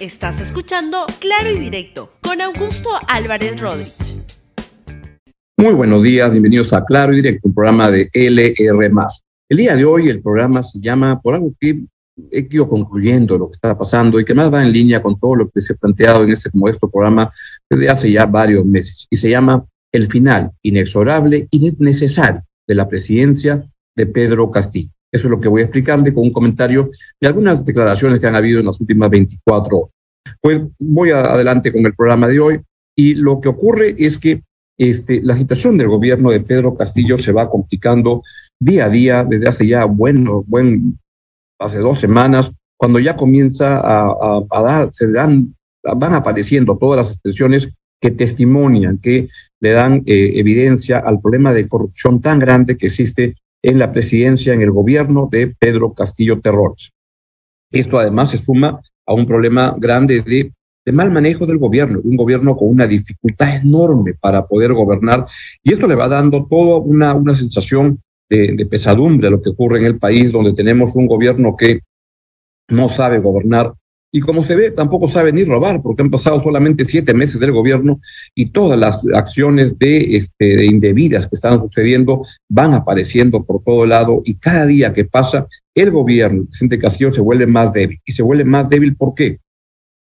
Estás escuchando Claro y Directo con Augusto Álvarez Rodríguez. Muy buenos días, bienvenidos a Claro y Directo, un programa de LR. El día de hoy el programa se llama por algo que he ido concluyendo lo que está pasando y que más va en línea con todo lo que se ha planteado en este modesto programa desde hace ya varios meses. Y se llama El final inexorable y necesario de la presidencia de Pedro Castillo. Eso es lo que voy a explicarle con un comentario de algunas declaraciones que han habido en las últimas 24 horas. Pues voy adelante con el programa de hoy y lo que ocurre es que este, la situación del gobierno de Pedro Castillo se va complicando día a día desde hace ya, bueno, buen, hace dos semanas, cuando ya comienza a, dar, se dan, van apareciendo todas las expresiones que testimonian, que le dan eh, evidencia al problema de corrupción tan grande que existe en la presidencia, en el gobierno de Pedro Castillo Terrores. Esto además se suma a un problema grande de, de mal manejo del gobierno, un gobierno con una dificultad enorme para poder gobernar, y esto le va dando toda una, una sensación de, de pesadumbre a lo que ocurre en el país, donde tenemos un gobierno que no sabe gobernar, y como se ve, tampoco sabe ni robar, porque han pasado solamente siete meses del gobierno y todas las acciones de, este, de indebidas que están sucediendo van apareciendo por todo lado y cada día que pasa, el gobierno, el presidente Castillo, se vuelve más débil. ¿Y se vuelve más débil por qué?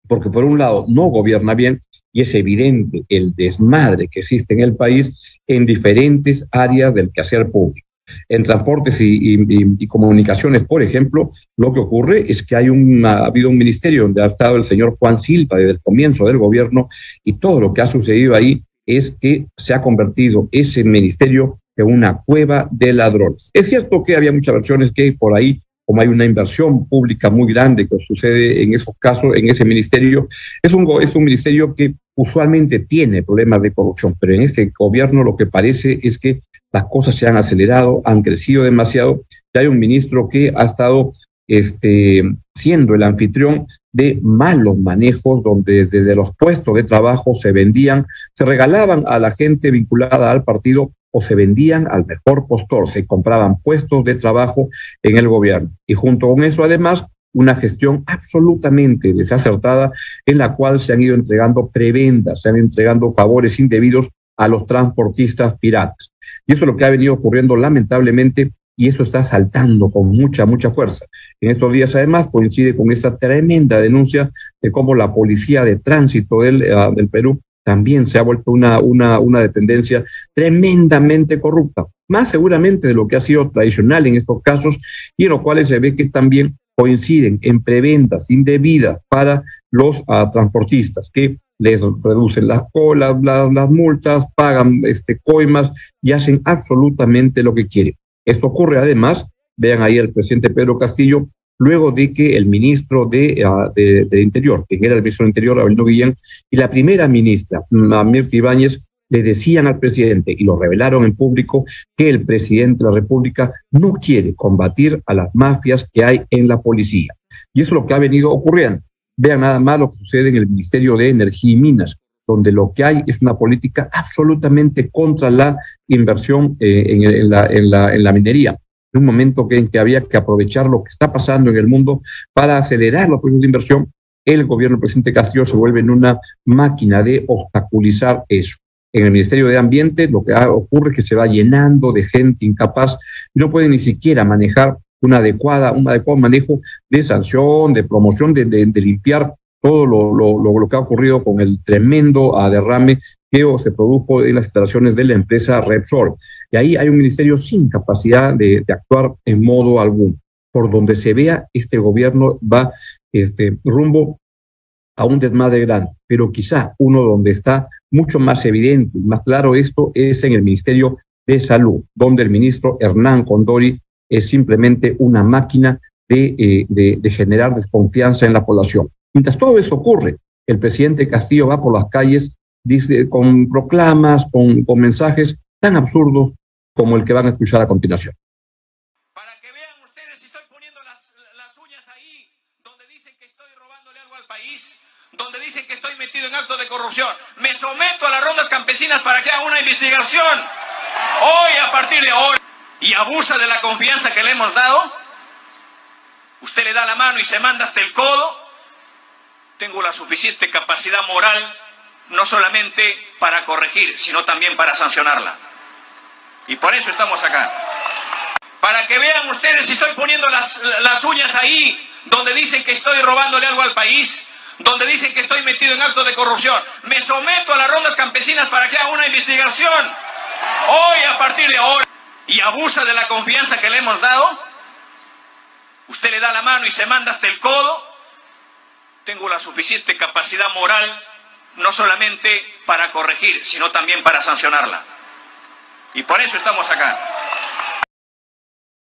Porque por un lado no gobierna bien y es evidente el desmadre que existe en el país en diferentes áreas del quehacer público. En transportes y, comunicaciones, por ejemplo, lo que ocurre es que ha habido un ministerio donde ha estado el señor Juan Silva desde el comienzo del gobierno y todo lo que ha sucedido ahí es que se ha convertido ese ministerio en una cueva de ladrones. Es cierto que había muchas versiones que por ahí, como hay una inversión pública muy grande que sucede en esos casos, en ese ministerio, es un, es un ministerio que usualmente tiene problemas de corrupción, pero en este gobierno lo que parece es que las cosas se han acelerado, han crecido demasiado. Ya hay un ministro que ha estado este, siendo el anfitrión de malos manejos, donde desde los puestos de trabajo se vendían, se regalaban a la gente vinculada al partido o se vendían al mejor postor, se compraban puestos de trabajo en el gobierno. Y junto con eso, además, una gestión absolutamente desacertada en la cual se han ido entregando prebendas, se han ido entregando favores indebidos a los transportistas piratas. Y eso es lo que ha venido ocurriendo lamentablemente y eso está saltando con mucha, mucha fuerza. En estos días además coincide con esta tremenda denuncia de cómo la policía de tránsito del, eh, del Perú también se ha vuelto una, una, una dependencia tremendamente corrupta, más seguramente de lo que ha sido tradicional en estos casos y en los cuales se ve que también coinciden en preventas indebidas para los uh, transportistas que les reducen las colas, las, multas, pagan este, coimas y hacen absolutamente lo que quieren. Esto ocurre además, vean ahí al presidente Pedro Castillo, luego de que el ministro de, uh, de, del Interior, que era el ministro del Interior, Abelino Guillén, y la primera ministra, Mirta Ibáñez, le decían al presidente, y lo revelaron en público, que el presidente de la República no quiere combatir a las mafias que hay en la policía. Y eso es lo que ha venido ocurriendo. Vean nada más lo que sucede en el Ministerio de Energía y Minas, donde lo que hay es una política absolutamente contra la inversión eh, en, la, en, la, en la minería. En un momento en que había que aprovechar lo que está pasando en el mundo para acelerar los proyectos de inversión, el gobierno del presidente Castillo se vuelve en una máquina de obstaculizar eso. En el Ministerio de Ambiente lo que ocurre es que se va llenando de gente incapaz no puede ni siquiera manejar una adecuada, un adecuado manejo de sanción, de promoción, de, limpiar todo lo, lo, lo, que ha ocurrido con el tremendo derrame que se produjo en las instalaciones de la empresa Repsol. Y ahí hay un ministerio sin capacidad de, de actuar en modo alguno. Por donde se vea, este gobierno va este, rumbo a un desmadre grande, pero quizá uno donde está mucho más evidente y más claro esto es en el Ministerio de Salud, donde el ministro Hernán Condori es simplemente una máquina de, eh, de, de generar desconfianza en la población. Mientras todo eso ocurre, el presidente Castillo va por las calles dice, con proclamas, con, con mensajes tan absurdos como el que van a escuchar a continuación. Para que vean ustedes estoy poniendo las, las uñas ahí, donde dicen que estoy robándole algo al país, donde dicen que estoy metido en actos de corrupción. Me someto a las rondas campesinas para que hagan una investigación. Hoy, a partir de hoy, y abusa de la confianza que le hemos dado, usted le da la mano y se manda hasta el codo, tengo la suficiente capacidad moral no solamente para corregir, sino también para sancionarla. Y por eso estamos acá. Para que vean ustedes si estoy poniendo las, las uñas ahí donde dicen que estoy robándole algo al país, donde dicen que estoy metido en actos de corrupción. Me someto a las rondas campesinas para que haga una investigación. Hoy, a partir de ahora, y abusa de la confianza que le hemos dado, usted le da la mano y se manda hasta el codo, tengo la suficiente capacidad moral no solamente para corregir, sino también para sancionarla. Y por eso estamos acá.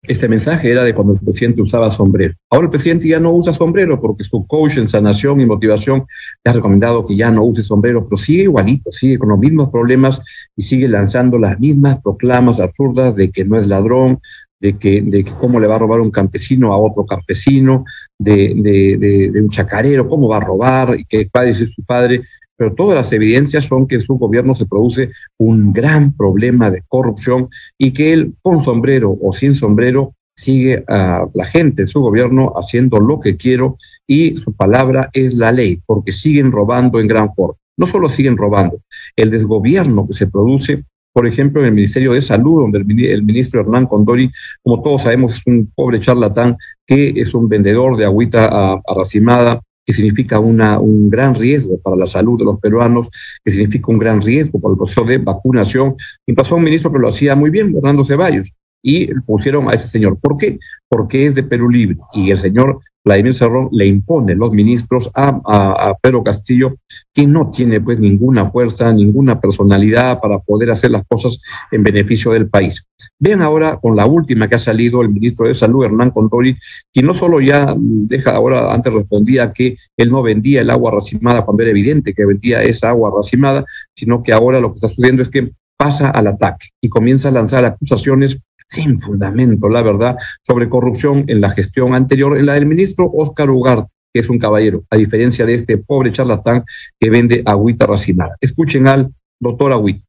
Este mensaje era de cuando el presidente usaba sombrero. Ahora el presidente ya no usa sombrero porque su coach en sanación y motivación le ha recomendado que ya no use sombrero, pero sigue igualito, sigue con los mismos problemas y sigue lanzando las mismas proclamas absurdas de que no es ladrón, de que, de que cómo le va a robar un campesino a otro campesino, de, de, un chacarero, cómo va a robar, y que a decir su padre, pero todas las evidencias son que en su gobierno se produce un gran problema de corrupción y que él, con sombrero o sin sombrero, sigue a la gente en su gobierno haciendo lo que quiero y su palabra es la ley, porque siguen robando en gran forma. No solo siguen robando, el desgobierno que se produce, por ejemplo, en el Ministerio de Salud, donde el, ministro Hernán Condori, como todos sabemos, es un pobre charlatán que es un vendedor de agüita arracimada, que significa un gran riesgo para la salud de los peruanos, que significa un gran riesgo para el proceso de vacunación. Y pasó un ministro que lo hacía muy bien, Fernando Ceballos, y pusieron a ese señor. ¿Por qué? Porque es de Perú Libre. Y el señor Vladimir Cerrón le impone los ministros a, a, Pedro Castillo, que no tiene pues ninguna fuerza, ninguna personalidad para poder hacer las cosas en beneficio del país. Vean ahora con la última que ha salido el ministro de Salud, Hernán Condori, que no solo ya deja ahora, antes respondía que él no vendía el agua racimada cuando era evidente que vendía esa agua racimada, sino que ahora lo que está sucediendo es que pasa al ataque y comienza a lanzar acusaciones sin fundamento, la verdad, sobre corrupción en la gestión anterior, en la del ministro Oscar Ugarte, que es un caballero, a diferencia de este pobre charlatán que vende agüita racinada. Escuchen al doctor Agüita.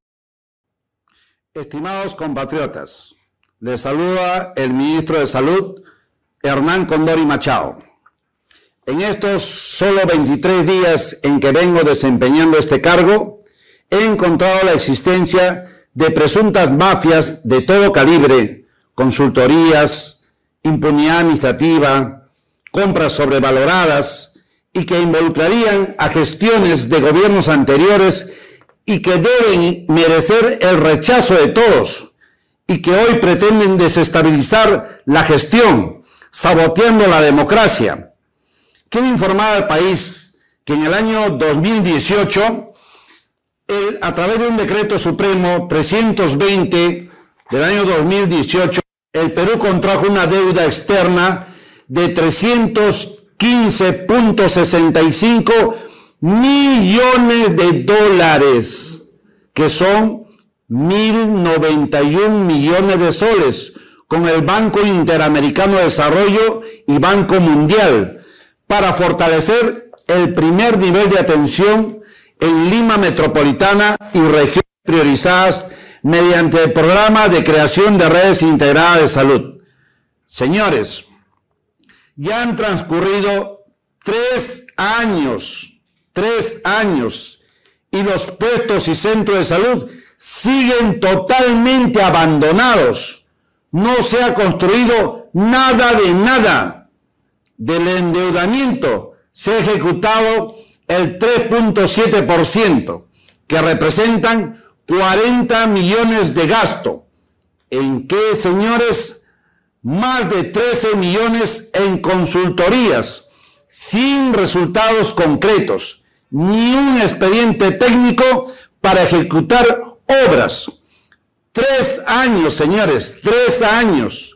Estimados compatriotas, les saluda el ministro de Salud, Hernán Condori Machado. En estos solo 23 días en que vengo desempeñando este cargo, he encontrado la existencia de presuntas mafias de todo calibre, consultorías, impunidad administrativa, compras sobrevaloradas y que involucrarían a gestiones de gobiernos anteriores y que deben merecer el rechazo de todos y que hoy pretenden desestabilizar la gestión, saboteando la democracia. Quiero informar al país que en el año 2018 a través de un decreto supremo 320 del año 2018, el Perú contrajo una deuda externa de 315.65 millones de dólares, que son 1.091 millones de soles, con el Banco Interamericano de Desarrollo y Banco Mundial, para fortalecer el primer nivel de atención en Lima Metropolitana y regiones priorizadas mediante el programa de creación de redes integradas de salud. Señores, ya han transcurrido tres años, tres años, y los puestos y centros de salud siguen totalmente abandonados. No se ha construido nada de nada. Del endeudamiento se ha ejecutado el 3.7%, que representan 40 millones de gasto. ¿En qué, señores? Más de 13 millones en consultorías, sin resultados concretos, ni un expediente técnico para ejecutar obras. Tres años, señores, tres años.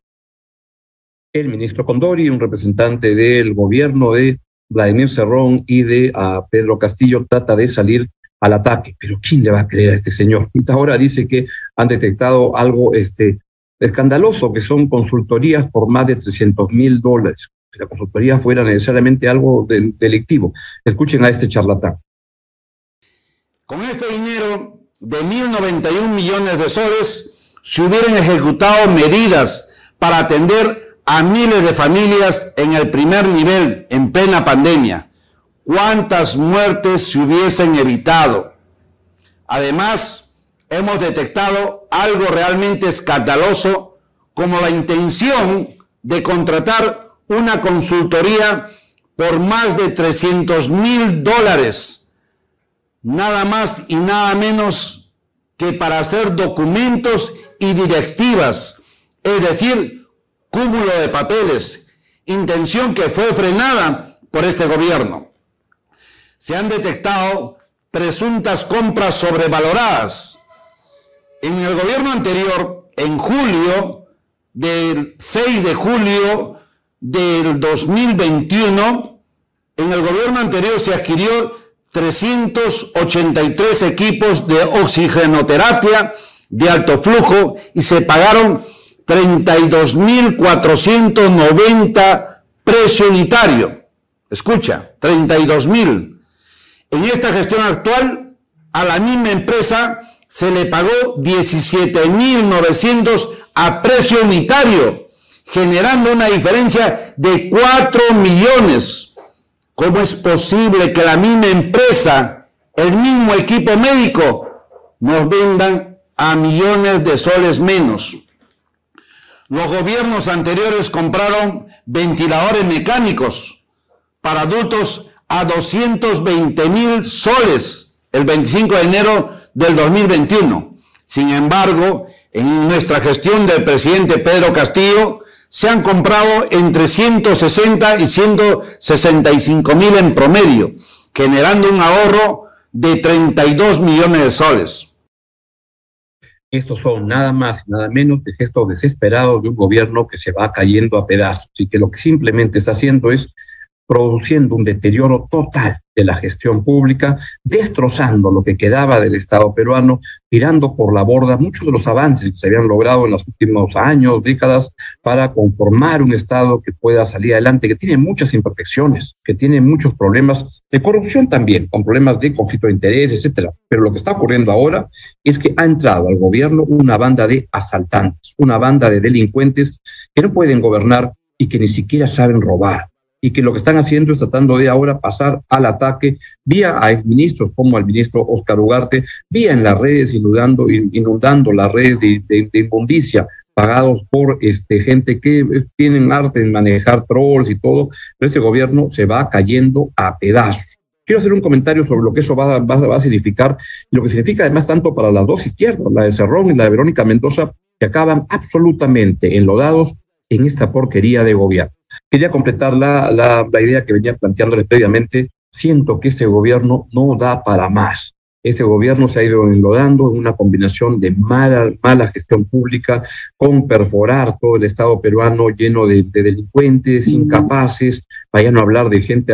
El ministro Condori, un representante del gobierno de Vladimir Cerrón y de a Pedro Castillo trata de salir al ataque. Pero ¿quién le va a creer a este señor? Ahora dice que han detectado algo este, escandaloso, que son consultorías por más de 300 mil dólares. Si la consultoría fuera necesariamente algo delictivo. Escuchen a este charlatán. Con este dinero de 1.091 millones de soles, se hubieran ejecutado medidas para atender a miles de familias en el primer nivel en plena pandemia. cuántas muertes se hubiesen evitado. Además, hemos detectado algo realmente escandaloso como la intención de contratar una consultoría por más de 300 mil dólares, nada más y nada menos que para hacer documentos y directivas, es decir, cúmulo de papeles, intención que fue frenada por este gobierno. Se han detectado presuntas compras sobrevaloradas. En el gobierno anterior, en julio, del 6 de julio del 2021, en el gobierno anterior se adquirió 383 equipos de oxigenoterapia de alto flujo y se pagaron 32.490 precio unitario. Escucha, 32.000. En esta gestión actual, a la misma empresa se le pagó 17.900 a precio unitario, generando una diferencia de 4 millones. ¿Cómo es posible que la misma empresa, el mismo equipo médico, nos vendan a millones de soles menos? Los gobiernos anteriores compraron ventiladores mecánicos para adultos a 220 mil soles el 25 de enero del 2021. Sin embargo, en nuestra gestión del presidente Pedro Castillo, se han comprado entre 160 y 165 mil en promedio, generando un ahorro de 32 millones de soles. Estos son nada más y nada menos que gestos desesperados de un gobierno que se va cayendo a pedazos y que lo que simplemente está haciendo es produciendo un deterioro total de la gestión pública, destrozando lo que quedaba del Estado peruano, tirando por la borda muchos de los avances que se habían logrado en los últimos años, décadas, para conformar un Estado que pueda salir adelante, que tiene muchas imperfecciones, que tiene muchos problemas de corrupción también, con problemas de conflicto de interés, etcétera. Pero lo que está ocurriendo ahora es que ha entrado al gobierno una banda de asaltantes, una banda de delincuentes que no pueden gobernar y que ni siquiera saben robar y que lo que están haciendo es tratando de ahora pasar al ataque vía a exministros como al ministro Oscar Ugarte, vía en las redes inundando, inundando las redes de, de, inmundicia pagados por este, gente que tienen arte en manejar trolls y todo, pero este gobierno se va cayendo a pedazos. Quiero hacer un comentario sobre lo que eso va a significar, y lo que significa además tanto para las dos izquierdas, la de Cerrón y la de Verónica Mendoza, que acaban absolutamente enlodados en esta porquería de gobierno. Quería completar la, la, la idea que venía planteándole previamente. Siento que este gobierno no da para más. Este gobierno se ha ido enlodando en una combinación de mala, mala gestión pública con perforar todo el Estado peruano lleno de, de delincuentes, incapaces, para no hablar de gente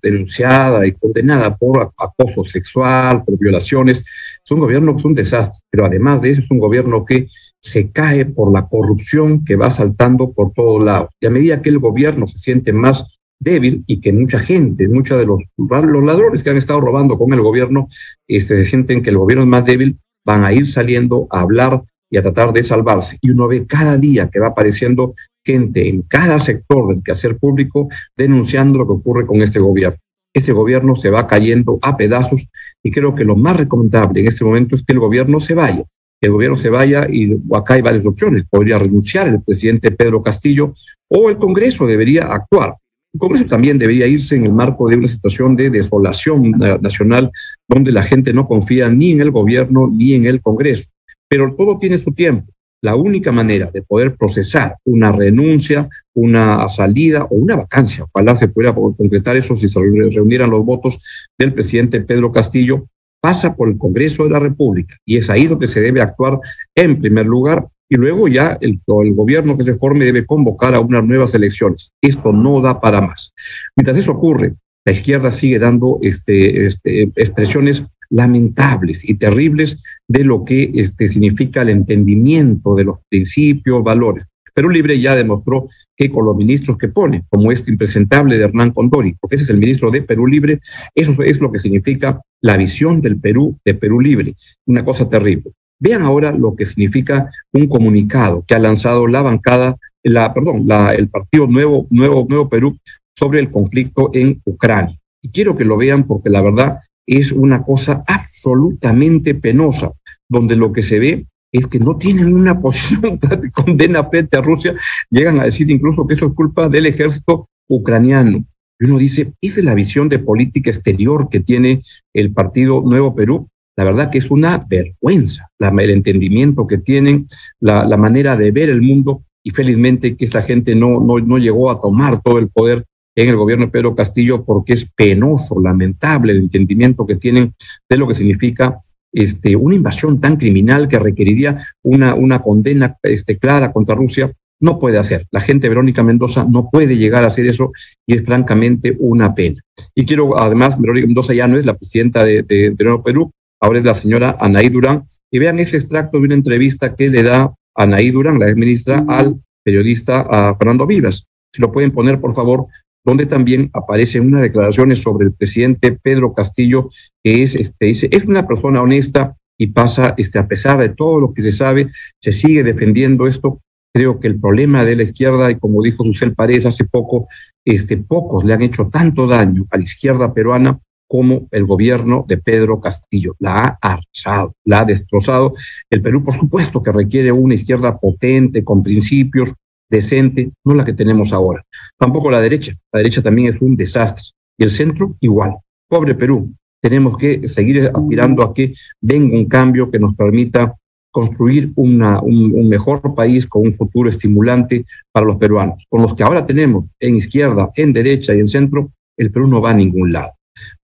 denunciada y condenada por acoso sexual, por violaciones. Es un gobierno que es un desastre, pero además de eso es un gobierno que se cae por la corrupción que va saltando por todos lados. Y a medida que el gobierno se siente más débil y que mucha gente, muchos de los, los ladrones que han estado robando con el gobierno, este, se sienten que el gobierno es más débil, van a ir saliendo a hablar y a tratar de salvarse. Y uno ve cada día que va apareciendo gente en cada sector del quehacer público denunciando lo que ocurre con este gobierno. Este gobierno se va cayendo a pedazos y creo que lo más recomendable en este momento es que el gobierno se vaya el gobierno se vaya y acá hay varias opciones. Podría renunciar el presidente Pedro Castillo o el Congreso debería actuar. El Congreso también debería irse en el marco de una situación de desolación nacional donde la gente no confía ni en el gobierno ni en el Congreso. Pero todo tiene su tiempo. La única manera de poder procesar una renuncia, una salida o una vacancia, ojalá se pudiera concretar eso si se reunieran los votos del presidente Pedro Castillo, pasa por el Congreso de la República y es ahí donde se debe actuar en primer lugar y luego ya el, el, gobierno que se forme debe convocar a unas nuevas elecciones. Esto no da para más. Mientras eso ocurre, la izquierda sigue dando este, este, expresiones lamentables y terribles de lo que este, significa el entendimiento de los principios, valores. Perú Libre ya demostró que con los ministros que pone, como este impresentable de Hernán Condori, porque ese es el ministro de Perú Libre, eso es lo que significa la visión del Perú de Perú Libre, una cosa terrible. Vean ahora lo que significa un comunicado que ha lanzado la bancada, perdón, el partido Nuevo, Nuevo, Nuevo Perú sobre el conflicto en Ucrania. Y quiero que lo vean porque la verdad es una cosa absolutamente penosa, donde lo que se ve es que no tienen una posición de condena frente a Rusia, llegan a decir incluso que eso es culpa del ejército ucraniano. Y uno dice, esa es la visión de política exterior que tiene el Partido Nuevo Perú. La verdad que es una vergüenza el entendimiento que tienen, la, la, manera de ver el mundo y felizmente que esta gente no, no, no llegó a tomar todo el poder en el gobierno de Pedro Castillo porque es penoso, lamentable el entendimiento que tienen de lo que significa este, una invasión tan criminal que requeriría una, una condena este, clara contra Rusia no puede hacer. La gente de Verónica Mendoza no puede llegar a hacer eso y es francamente una pena. Y quiero, además, Verónica Mendoza ya no es la presidenta de, de, de Nuevo Perú, ahora es la señora Anaí Durán. Y vean ese extracto de una entrevista que le da Anaí Durán, la ex ministra, al periodista a Fernando Vivas. Si lo pueden poner, por favor, donde también aparecen unas declaraciones sobre el presidente Pedro Castillo, que es, este, dice, es una persona honesta y pasa, este, a pesar de todo lo que se sabe, se sigue defendiendo esto Creo que el problema de la izquierda, y como dijo Susel Paredes hace poco, este, pocos le han hecho tanto daño a la izquierda peruana como el gobierno de Pedro Castillo. La ha arrasado, la ha destrozado. El Perú, por supuesto, que requiere una izquierda potente, con principios, decente, no la que tenemos ahora. Tampoco la derecha. La derecha también es un desastre. Y el centro, igual. Pobre Perú. Tenemos que seguir aspirando a que venga un cambio que nos permita construir una, un, un, mejor país con un futuro estimulante para los peruanos. Con los que ahora tenemos en izquierda, en derecha y en centro, el Perú no va a ningún lado.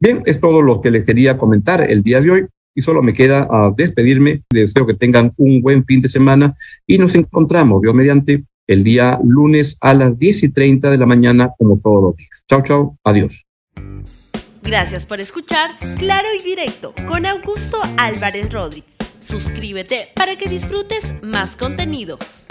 Bien, es todo lo que les quería comentar el día de hoy y solo me queda uh, despedirme. Les deseo que tengan un buen fin de semana y nos encontramos, Dios mediante, el día lunes a las 10 y 30 de la mañana, como todos los días. Chao, chao, adiós. Gracias por escuchar Claro y Directo con Augusto Álvarez Rodríguez. Suscríbete para que disfrutes más contenidos.